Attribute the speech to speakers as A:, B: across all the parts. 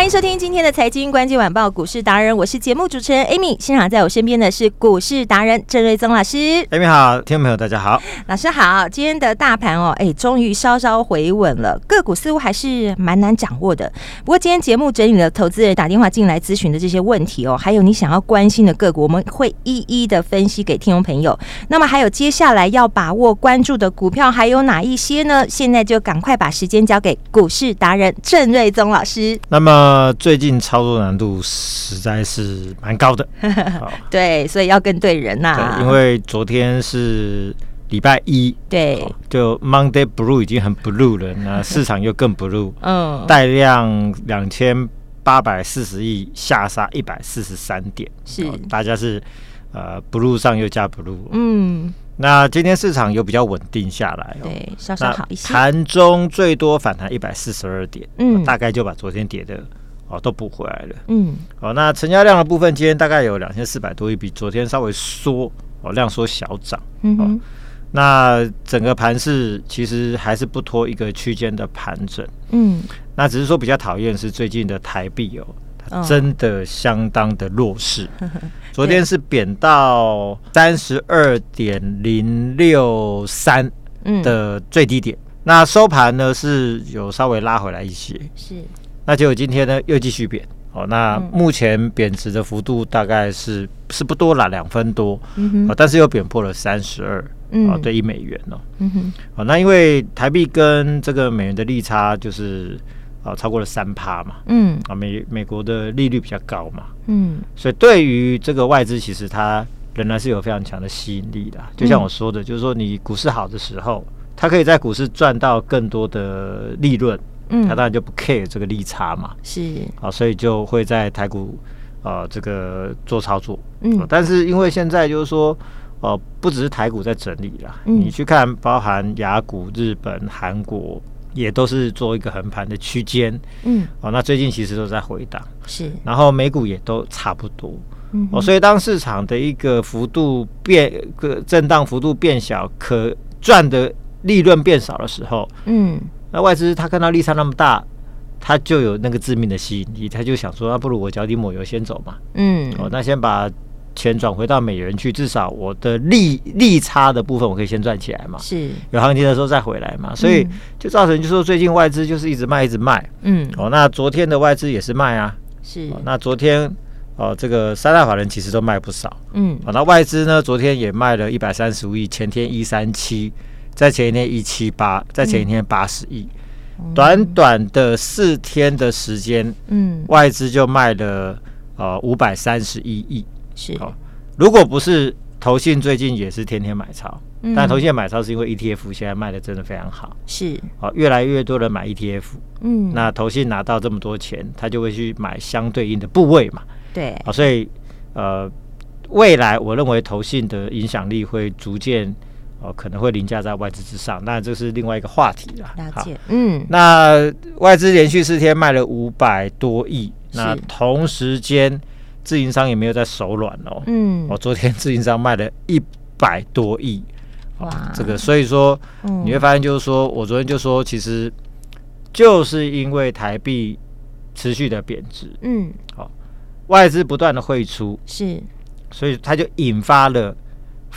A: 欢迎收听今天的财经关键晚报股市达人，我是节目主持人 Amy。现场在我身边的是股市达人郑瑞宗老师。
B: Amy 好，听众朋友大家好，
A: 老师好。今天的大盘哦，哎，终于稍稍回稳了，个股似乎还是蛮难掌握的。不过今天节目整理了投资人打电话进来咨询的这些问题哦，还有你想要关心的个股，我们会一一的分析给听众朋友。那么还有接下来要把握关注的股票还有哪一些呢？现在就赶快把时间交给股市达人郑瑞宗老师。
B: 那么。呃，最近操作难度实在是蛮高的，
A: 对，所以要跟对人呐、啊。
B: 因为昨天是礼拜一，
A: 对，
B: 就 Monday Blue 已经很 blue 了，那 市场又更 blue，嗯，带量两千八百四十亿，下杀一百四十三点，是，大家是呃 blue 上又加 blue，嗯。那今天市场又比较稳定下来，哦，
A: 对，稍稍好一些。
B: 盘中最多反弹一百四十二点，嗯，大概就把昨天跌的哦都补回来了，嗯，哦，那成交量的部分今天大概有两千四百多亿，比昨天稍微缩哦量缩小涨，嗯哼，那整个盘势其实还是不脱一个区间的盘整，嗯，那只是说比较讨厌是最近的台币哦。真的相当的弱势，昨天是贬到三十二点零六三的最低点，那收盘呢是有稍微拉回来一些，是，那结果今天呢又继续贬，哦，那目前贬值的幅度大概是是不多啦，两分多，哦，但是又贬破了三十二，哦，对一美元哦，嗯哼，哦，那因为台币跟这个美元的利差就是。啊，超过了三趴嘛，嗯，啊，美美国的利率比较高嘛，嗯，所以对于这个外资，其实它仍然是有非常强的吸引力的。就像我说的，就是说你股市好的时候，它可以在股市赚到更多的利润，嗯，他当然就不 care 这个利差嘛，是，啊，所以就会在台股啊这个做操作，嗯，但是因为现在就是说，哦，不只是台股在整理啦，你去看包含雅股、日本、韩国。也都是做一个横盘的区间，嗯，哦，那最近其实都在回档，是，然后美股也都差不多，嗯，哦，所以当市场的一个幅度变个震荡幅度变小，可赚的利润变少的时候，嗯，那外资他看到利差那么大，他就有那个致命的吸引力，他就想说，那不如我脚底抹油先走嘛，嗯，哦，那先把。钱转回到美元去，至少我的利利差的部分我可以先赚起来嘛。是有行情的时候再回来嘛。所以就造成就是说最近外资就是一直卖一直卖。嗯。哦，那昨天的外资也是卖啊。是。那昨天哦，这个三大法人其实都卖不少。嗯。哦，那外资呢，昨天也卖了一百三十五亿，前天一三七，在前一天一七八，在前一天八十亿。短短的四天的时间，嗯，外资就卖了呃五百三十一亿。是。哦，如果不是投信最近也是天天买超，嗯、但投信买超是因为 ETF 现在卖的真的非常好，是。哦，越来越多人买 ETF，嗯，那投信拿到这么多钱，他就会去买相对应的部位嘛，对，好，所以呃，未来我认为投信的影响力会逐渐哦、呃，可能会凌驾在外资之上，那这是另外一个话题了。了解，嗯，那外资连续四天卖了五百多亿，那同时间。自营商也没有在手软哦，嗯，我昨天自营商卖了一百多亿，哇，这个所以说你会发现就是说我昨天就说，其实就是因为台币持续的贬值，嗯，好，外资不断的汇出，是，所以它就引发了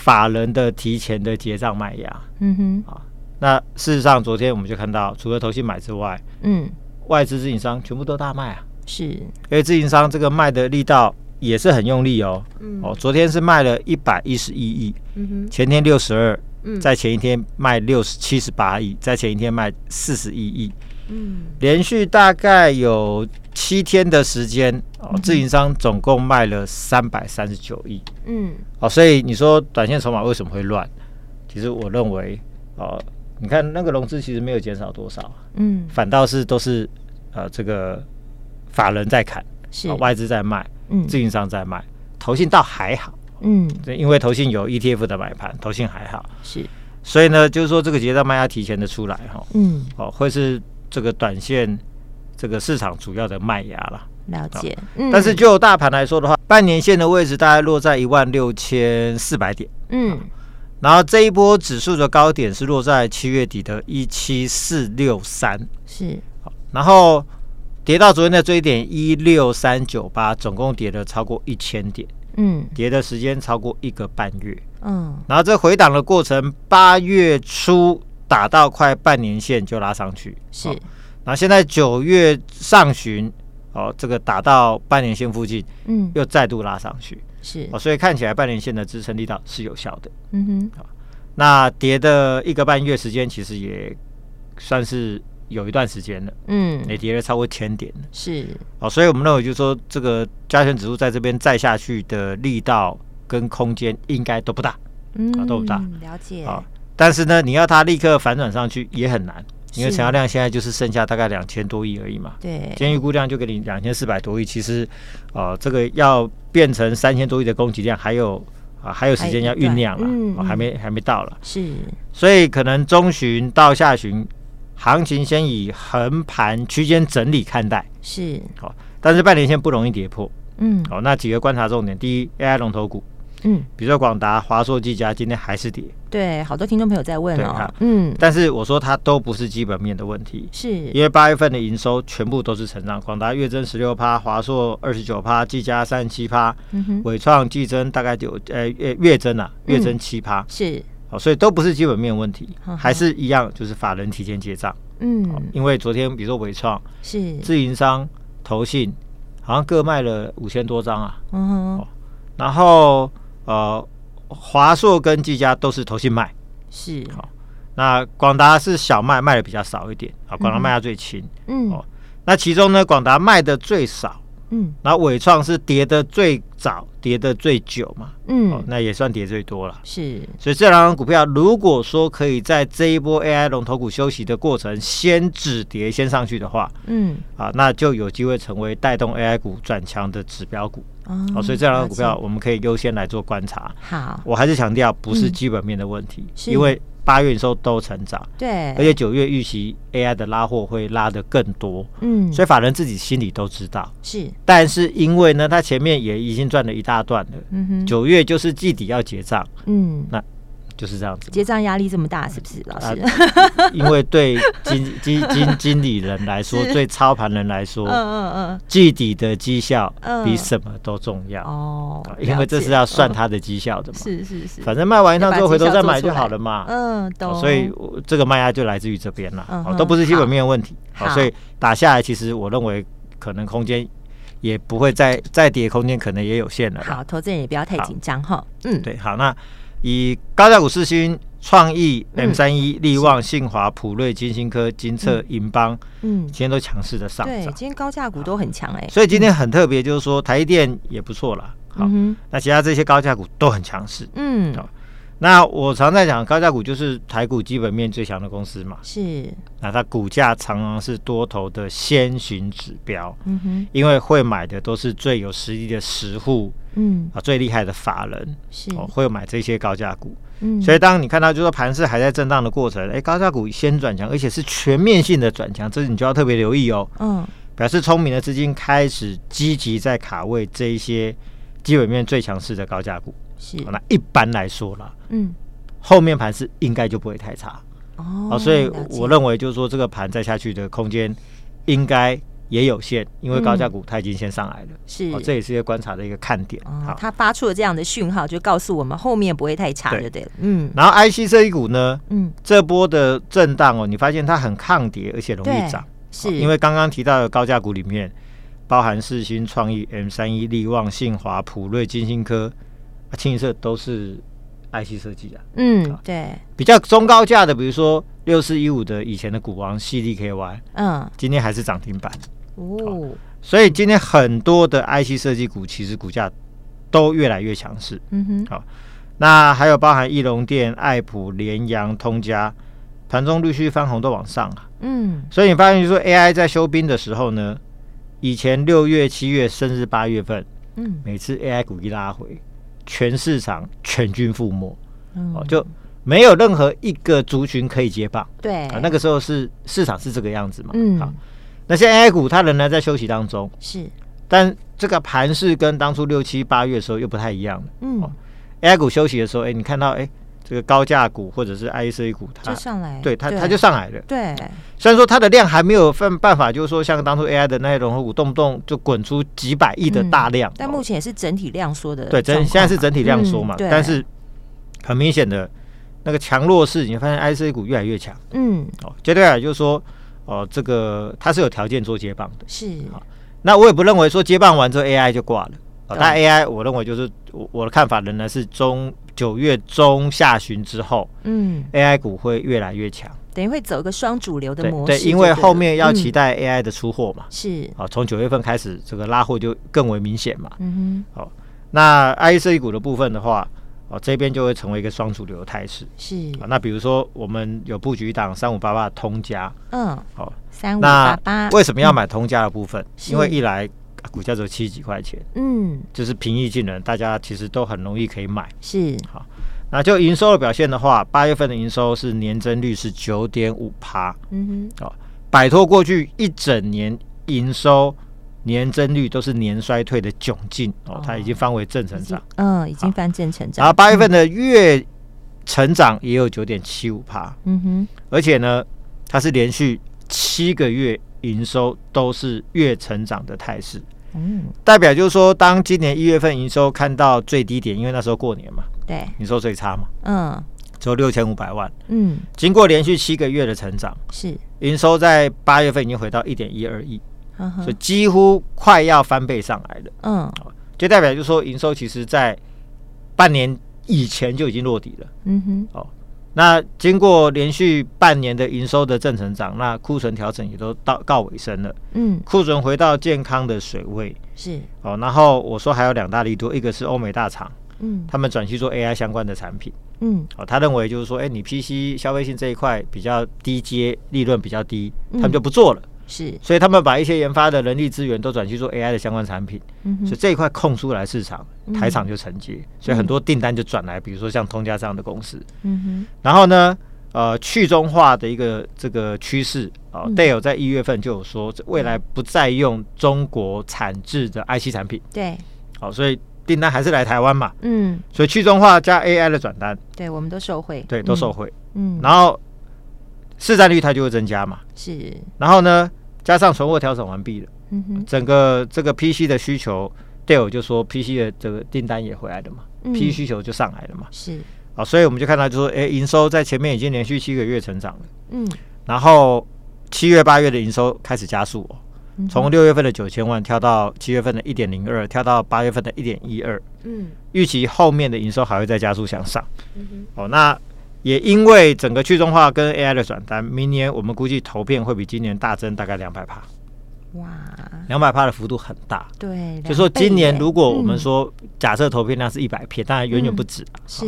B: 法人的提前的结账卖压，嗯哼，啊，那事实上昨天我们就看到，除了投信买之外，嗯，外资自营商全部都大卖啊。是，因为自营商这个卖的力道也是很用力哦。嗯，哦，昨天是卖了一百一十一亿，嗯哼，前天六十二，在前一天卖六十七十八亿，在前一天卖四十一亿，嗯，连续大概有七天的时间哦，自营商总共卖了三百三十九亿，嗯，哦，所以你说短线筹码为什么会乱？其实我认为哦，你看那个融资其实没有减少多少，嗯，反倒是都是呃这个法人在砍，是。外资在卖，嗯，自营商在卖，投信倒还好，嗯，因为投信有 ETF 的买盘，投信还好，是。所以呢，就是说这个结账卖压提前的出来哈，嗯，哦，会是这个短线这个市场主要的卖压了。
A: 了解，
B: 嗯，但是就大盘来说的话，半年线的位置大概落在一万六千四百点，嗯，然后这一波指数的高点是落在七月底的一七四六三，是，然后跌到昨天的最点一六三九八，总共跌了超过一千点，嗯，跌的时间超过一个半月。嗯，然后这回档的过程，八月初打到快半年线就拉上去，是。然后现在九月上旬，哦，这个打到半年线附近，嗯，又再度拉上去，是。哦，所以看起来半年线的支撑力道是有效的。嗯哼。好，那跌的一个半月时间，其实也算是有一段时间了。嗯，也跌了超过千点了。是。哦，所以我们认为就是说，这个加权指数在这边再下去的力道。跟空间应该都不大，嗯，都不大，
A: 了解啊。
B: 但是呢，你要它立刻反转上去也很难，因为成交量现在就是剩下大概两千多亿而已嘛。对，今天预估量就给你两千四百多亿，其实哦，这个要变成三千多亿的供给量，还有啊，还有时间要酝酿了，嗯，还没还没到了。是，所以可能中旬到下旬，行情先以横盘区间整理看待。是，好，但是半年线不容易跌破。嗯，好，那几个观察重点，第一，AI 龙头股。嗯，比如说广达、华硕、技嘉今天还是跌，
A: 对，好多听众朋友在问哦。嗯，
B: 但是我说它都不是基本面的问题，是。因为八月份的营收全部都是成长，广达月增十六趴，华硕二十九趴，技嘉三十七趴，伟创季增大概九呃月月增啊，月增七趴，是，好，所以都不是基本面问题，还是一样，就是法人提前结账。嗯，因为昨天比如说伟创是。自营商投信好像各卖了五千多张啊，嗯哼，然后。呃，华硕跟技嘉都是投信卖，是好。那广达是小卖，卖的比较少一点啊。广达卖的最轻，嗯，哦。那其中呢，广达卖的最少，嗯。然后纬创是跌的最早，跌的最久嘛，嗯，哦那也算跌最多了。是，所以这两张股票，如果说可以在这一波 AI 龙头股休息的过程，先止跌，先上去的话，嗯，啊，那就有机会成为带动 AI 股转强的指标股。哦，所以这两个股票我们可以优先来做观察。好，我还是强调不是基本面的问题，因为八月营收都成长，对，而且九月预期 AI 的拉货会拉得更多，嗯，所以法人自己心里都知道是。但是因为呢，他前面也已经赚了一大段了，嗯哼，九月就是季底要结账，嗯，那。就是这样子，
A: 结账压力这么大，是不是老师？
B: 啊、因为对经 经经经理人来说，对操盘人来说，嗯嗯嗯，季底的绩效比什么都重要哦，因为这是要算他的绩效的嘛。是是是，反正卖完一趟之后回头再买就好了嘛。嗯，懂。所以这个卖压就来自于这边了，嗯、都不是基本面问题。好，好，所以打下来，其实我认为可能空间也不会再再跌，空间可能也有限了。
A: 好，投资人也不要太紧张哈。嗯，
B: 对，好那。以高价股四星、创意、M 三一、力旺、信华、普瑞、金星科、金策、银邦，嗯，今天都强势的上涨。对，
A: 今天高价股都很强哎。
B: 所以今天很特别，就是说台积电也不错啦。好，那其他这些高价股都很强势。嗯。那我常在讲，高价股就是台股基本面最强的公司嘛。是。那它股价常常是多头的先行指标。嗯哼。因为会买的都是最有实力的实户，嗯啊，最厉害的法人是哦，会买这些高价股。嗯。所以当你看到就是说盘势还在震荡的过程，哎，高价股先转强，而且是全面性的转强，这你就要特别留意哦。嗯。表示聪明的资金开始积极在卡位这一些基本面最强势的高价股。是，那一般来说啦，嗯，后面盘是应该就不会太差。哦，所以我认为就是说这个盘再下去的空间应该也有限，因为高价股它已经先上来了，是，这也是一个观察的一个看点。
A: 好，它发出了这样的讯号，就告诉我们后面不会太差，对。对？嗯，
B: 然后 IC 这一股呢，嗯，这波的震荡哦，你发现它很抗跌，而且容易涨，是。因为刚刚提到的高价股里面包含世新、创意、M 三一、力旺、信华、普瑞、金星科。清一色都是 IC 设计的，嗯，对，比较中高价的，比如说六四一五的以前的股王 CDKY，嗯，今天还是涨停板哦。所以今天很多的 IC 设计股其实股价都越来越强势。嗯哼，好，那还有包含翼龙电、爱普、联阳、通家，盘中陆续翻红都往上啊。嗯，所以你发现就是说 AI 在休兵的时候呢，以前六月、七月甚至八月份，嗯，每次 AI 股一拉回，全市场全军覆没。哦、嗯，就没有任何一个族群可以接棒。
C: 对啊，
B: 那个时候是市场是这个样子嘛。嗯，好，那现在 AI 股它仍然在休息当中。
C: 是，
B: 但这个盘势跟当初六七八月的时候又不太一样了。嗯、哦、，AI 股休息的时候，哎，你看到哎，这个高价股或者是 IC 股它
C: 就上来，
B: 对它它就上来了。
C: 对，
B: 虽然说它的量还没有办办法，就是说像当初 AI 的那些融合股，动不动就滚出几百亿的大量。嗯、
C: 但目前也是整体量缩的。
B: 对，整现在是整体量缩嘛。嗯、但是。很明显的，那个强弱势，你会发现 IC 股越来越强。嗯，哦，接下来就是说，哦、呃，这个它是有条件做接棒的。
C: 是，好，
B: 那我也不认为说接棒完之后 AI 就挂了。哦，但 AI 我认为就是我我的看法仍然是中九月中下旬之后，嗯，AI 股会越来越强，
C: 等于会走一个双主流的模式对。
B: 对，因为后面要期待 AI 的出货嘛。
C: 是，
B: 好，从九月份开始，这个拉货就更为明显嘛。嗯哼，好，那 IC 股的部分的话。哦，这边就会成为一个双主流的态势。
C: 是
B: 啊，那比如说我们有布局一档三五八八的通家，
C: 嗯，好，三五八八，
B: 为什么要买通家的部分？因为一来股价只有七十几块钱，嗯，就是平易近人，大家其实都很容易可以买。
C: 是
B: 好，那就营收的表现的话，八月份的营收是年增率是九点五趴，嗯哼，哦，摆脱过去一整年营收。年增率都是年衰退的窘境哦，它已经翻为正成长，
C: 嗯，已经翻正成长。
B: 然后八月份的月成长也有九点七五趴，嗯哼，而且呢，它是连续七个月营收都是月成长的态势，嗯，代表就是说，当今年一月份营收看到最低点，因为那时候过年嘛，
C: 对，
B: 营收最差嘛，
C: 嗯，
B: 只有六千五百万，嗯，经过连续七个月的成长，
C: 是。
B: 营收在八月份已经回到一点一二亿。所以几乎快要翻倍上来了，嗯，就代表就是说营收其实在半年以前就已经落底了，嗯哼，哦，那经过连续半年的营收的正成长，那库存调整也都到告尾声了，嗯，库存回到健康的水位，
C: 是，
B: 哦，然后我说还有两大利多，一个是欧美大厂，嗯，他们转去做 AI 相关的产品，嗯，哦，他认为就是说，哎，你 PC 消费性这一块比较低阶，利润比较低，他们就不做了。
C: 是，
B: 所以他们把一些研发的人力资源都转去做 AI 的相关产品，嗯、所以这一块空出来市场，台厂就承接，嗯、所以很多订单就转来，比如说像通家这样的公司。嗯哼，然后呢，呃，去中化的一个这个趋势啊，Dell 在一月份就有说，未来不再用中国产制的 IC 产品。
C: 对，
B: 好，所以订单还是来台湾嘛。嗯，所以去中化加 AI 的转单，
C: 对，我们都受惠，
B: 对，都受惠。嗯，然后。市占率它就会增加嘛，
C: 是，
B: 然后呢，加上存货调整完毕了，嗯哼，整个这个 PC 的需求，Dell 就说 PC 的这个订单也回来了嘛，嗯，PC 需求就上来了嘛，
C: 是，
B: 啊，所以我们就看到就说，哎，营收在前面已经连续七个月成长了，嗯，然后七月八月的营收开始加速哦，从六月份的九千万跳到七月份的一点零二，跳到八月份的一点一二，嗯，预期后面的营收还会再加速向上，哦，那。也因为整个去中化跟 AI 的转单，明年我们估计投片会比今年大增大概两百趴。哇，两百趴的幅度很大。
C: 对，
B: 就说今年如果我们说假设投片量是一百片，当然远远不止。
C: 是，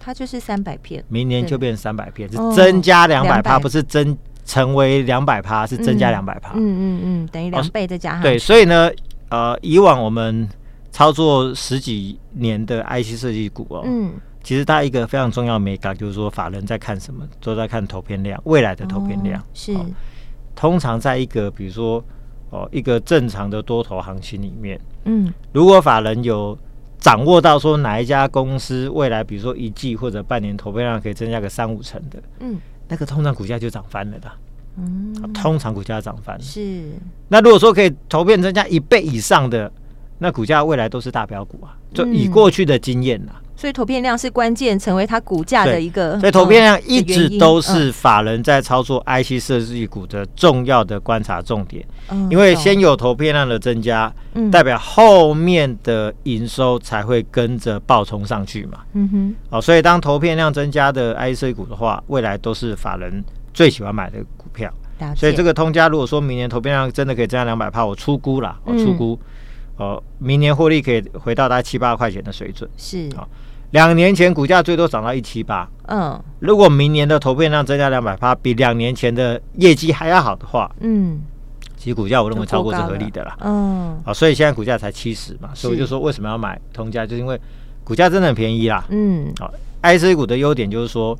C: 它就是三百片。
B: 明年就变成三百片，是增加两百趴，不是增成为两百趴，是增加两百趴。
C: 嗯嗯嗯，等于两倍再加。
B: 对，所以呢，呃，以往我们操作十几年的 IC 设计股哦，嗯。其实它一个非常重要的美感就是说，法人在看什么，都在看投片量，未来的投片量。哦、
C: 是、哦，
B: 通常在一个比如说哦一个正常的多头行情里面，嗯，如果法人有掌握到说哪一家公司未来比如说一季或者半年投片量可以增加个三五成的，嗯，那个通常股价就涨翻了的。嗯，通常股价涨翻了。
C: 是。
B: 那如果说可以投片增加一倍以上的，那股价未来都是大标股啊。就以过去的经验啦。
C: 所以投片量是关键，成为它股价的一个。
B: 所以投片量一直都是法人在操作 IC 设计股的重要的观察重点。嗯，因为先有投片量的增加，嗯，代表后面的营收才会跟着暴冲上去嘛。嗯哼。哦，所以当投片量增加的 IC 设计股的话，未来都是法人最喜欢买的股票。所以这个通家，如果说明年投片量真的可以增加两百帕，我出估了，我出估，哦、呃，明年获利可以回到大概七八块钱的水准。
C: 是啊，
B: 两年前股价最多涨到一七八。嗯，如果明年的投片量增加两百趴，比两年前的业绩还要好的话，嗯，其实股价我认为超过是合理的啦。嗯，啊，所以现在股价才七十嘛，所以我就说为什么要买通家，就是因为股价真的很便宜啦。嗯，好，IC 股的优点就是说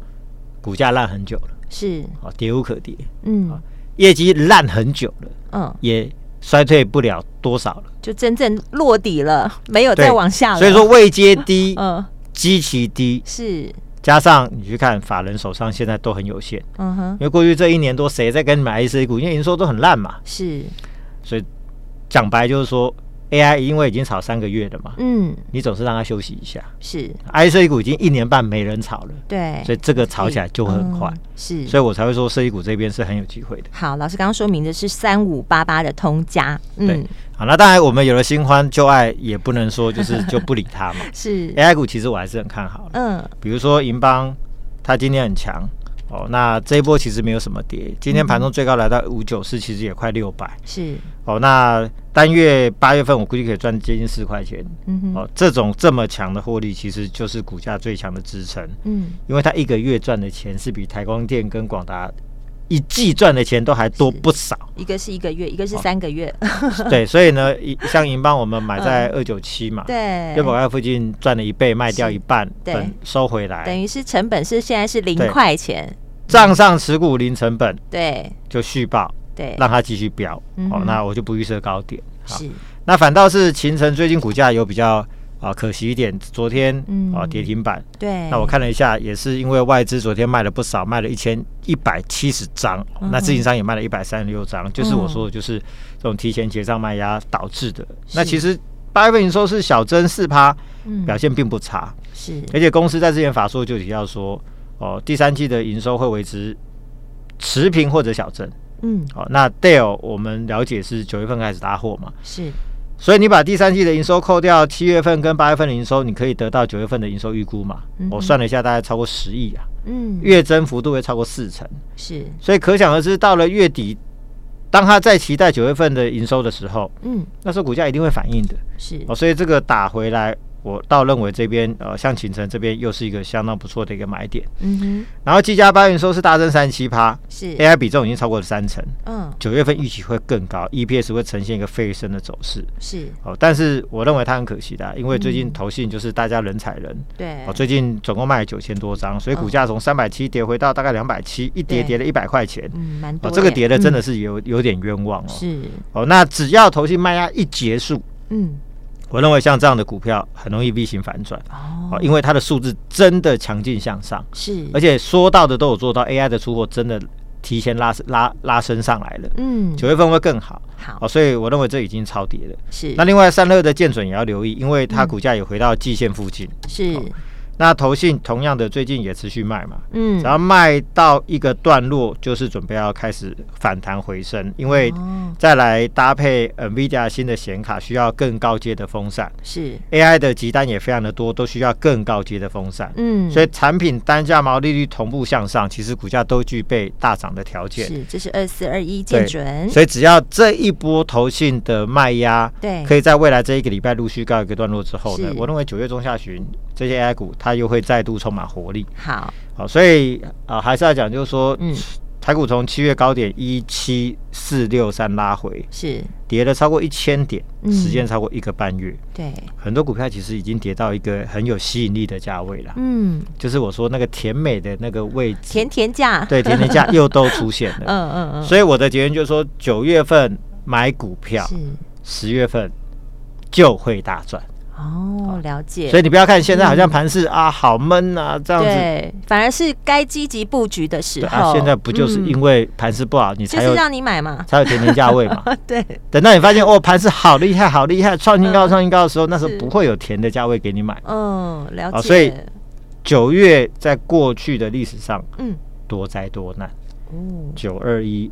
B: 股价烂很久了。是啊，跌无可跌。嗯，业绩烂很久了，嗯，也衰退不了多少了，
C: 就真正落底了，没有再往下了。
B: 所以说位阶低，嗯，基期低，
C: 是
B: 加上你去看法人手上现在都很有限，嗯哼，因为过去这一年多谁在跟你买 A C 股？因为营收都很烂嘛，
C: 是，
B: 所以讲白就是说。AI 因为已经炒三个月了嘛，嗯，你总是让它休息一下。
C: 是
B: ，IC 股已经一年半没人炒了，
C: 对，
B: 所以这个炒起来就会很快。嗯、是，所以我才会说设计股这边是很有机会的。
C: 好，老师刚刚说明的是三五八八的通家，
B: 嗯，对，好，那当然我们有了新欢旧爱，也不能说就是就不理它嘛。是，AI 股其实我还是很看好的，嗯，比如说银邦，它今天很强。哦，那这一波其实没有什么跌，今天盘中最高来到五九四，其实也快六百。是哦，那单月八月份我估计可以赚接近四块钱。嗯哼，哦，这种这么强的获利，其实就是股价最强的支撑。嗯，因为它一个月赚的钱是比台光电跟广达一季赚的钱都还多不少。
C: 一个是一个月，一个是三个月。
B: 哦、对，所以呢，像银邦我们买在二九七嘛，对，六百块附近赚了一倍，卖掉一半，对，收回来，
C: 等于是成本是现在是零块钱。
B: 账上持股零成本，
C: 对，
B: 就续报，对，让它继续飙。哦，那我就不预设高点。是，那反倒是秦城最近股价有比较啊可惜一点，昨天啊跌停板。对，那我看了一下，也是因为外资昨天卖了不少，卖了一千一百七十张，那自营商也卖了一百三十六张，就是我说的就是这种提前结账卖压导致的。那其实八月份营收是小增四趴，表现并不差。是，而且公司在之前法说就提到说。哦，第三季的营收会维持持平或者小增。嗯，哦，那 Dell 我们了解是九月份开始拉货嘛？是，所以你把第三季的营收扣掉七月份跟八月份的营收，你可以得到九月份的营收预估嘛？嗯、我算了一下，大概超过十亿啊。嗯，月增幅度会超过四成。是，所以可想而知，到了月底，当他在期待九月份的营收的时候，嗯，那时候股价一定会反应的。是，哦，所以这个打回来。我倒认为这边呃，像勤诚这边又是一个相当不错的一个买点。嗯哼。然后技嘉八月营收是大增三十七趴，是 AI 比重已经超过了三成。嗯。九月份预期会更高，EPS 会呈现一个飞升的走势。是。哦，但是我认为它很可惜的，因为最近投信就是大家人踩人。对。哦，最近总共卖了九千多张，所以股价从三百七跌回到大概两百七，一跌跌了一百块钱。嗯，蛮多。哦，这个跌的真的是有有点冤枉哦。是。哦，那只要投信卖压一结束，嗯。我认为像这样的股票很容易 V 型反转。哦，因为它的数字真的强劲向上，是，而且说到的都有做到，AI 的出货真的提前拉拉拉升上来了，嗯，九月份会更好，好，所以我认为这已经超跌了，是。那另外散热的建准也要留意，因为它股价也回到季线附近，是。那投信同样的最近也持续卖嘛，嗯，只要卖到一个段落，就是准备要开始反弹回升，因为再来搭配 NVIDIA 新的显卡，需要更高阶的风扇，是。AI 的集单也非常的多，都需要更高阶的风扇，嗯，所以产品单价毛利率同步向上，其实股价都具备大涨的条件。
C: 是，这是二四二一见准，
B: 所以只要这一波投信的卖压，对，可以在未来这一个礼拜陆续告一个段落之后呢，我认为九月中下旬这些 AI 股它。又会再度充满活力。好，好，所以啊、呃，还是要讲，就是说，嗯，台股从七月高点一七四六三拉回，是跌了超过一千点，嗯、时间超过一个半月。对，很多股票其实已经跌到一个很有吸引力的价位了。嗯，就是我说那个甜美的那个位置，
C: 甜甜价，
B: 对，甜甜价又都出现了。嗯嗯嗯。所以我的结论就是说，九月份买股票，是十月份就会大赚。
C: 哦，了解。
B: 所以你不要看现在好像盘势啊，好闷啊，这样子。
C: 对，反而是该积极布局的时候。
B: 啊，现在不就是因为盘势不好，你才
C: 就是让你买嘛，
B: 才有甜甜价位嘛。
C: 对。
B: 等到你发现哦，盘势好厉害，好厉害，创新高，创新高的时候，那时候不会有甜的价位给你买。
C: 嗯，了解。
B: 所以九月在过去的历史上，嗯，多灾多难。嗯，九二一。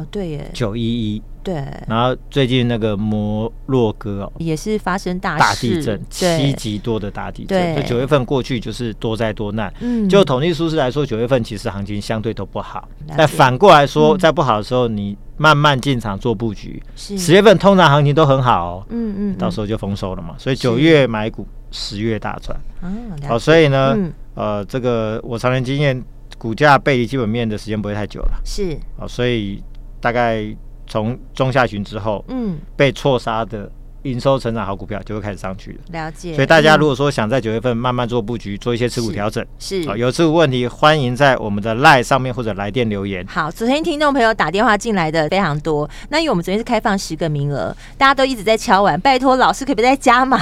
C: 哦，对耶，
B: 九一一。
C: 对，
B: 然后最近那个摩洛哥哦，
C: 也是发生大
B: 大地震，七级多的大地震。
C: 对，
B: 九月份过去就是多灾多难。嗯，就统计数字来说，九月份其实行情相对都不好。但反过来说，在不好的时候，你慢慢进场做布局。是，十月份通常行情都很好哦。嗯嗯，到时候就丰收了嘛。所以九月买股，十月大赚。嗯，好，所以呢，呃，这个我常年经验，股价背离基本面的时间不会太久了。是，哦，所以大概。从中下旬之后，嗯，被错杀的。营收成长好股票就会开始上去了，
C: 了解。
B: 所以大家如果说想在九月份慢慢做布局，做一些持股调整，是，是有持股问题，欢迎在我们的 LINE 上面或者来电留言。
C: 好，昨天听众朋友打电话进来的非常多，那因为我们昨天是开放十个名额，大家都一直在敲碗，拜托老师可不可以再加码？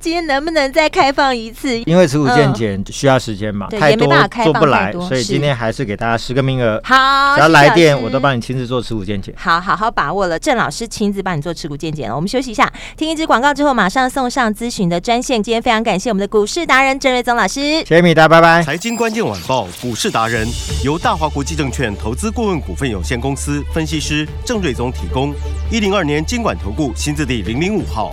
C: 今天能不能再开放一次？
B: 因为持股健检需要时间嘛，
C: 对，
B: 太多
C: 也没办法开
B: 做不来，所以今天还是给大家十个名额。
C: 好，
B: 只要来电，我都帮你亲自做持股健检。
C: 好，好好把握了，郑老师亲自帮你做持股健检了。我们休息一下，听一支广告之后。马上送上咨询的专线。今天非常感谢我们的股市达人郑瑞宗老师，
B: 谢谢米达，拜拜。
D: 财经关键晚报股市达人由大华国际证券投资顾问股份有限公司分析师郑瑞宗提供。一零二年经管投顾新字第零零五号。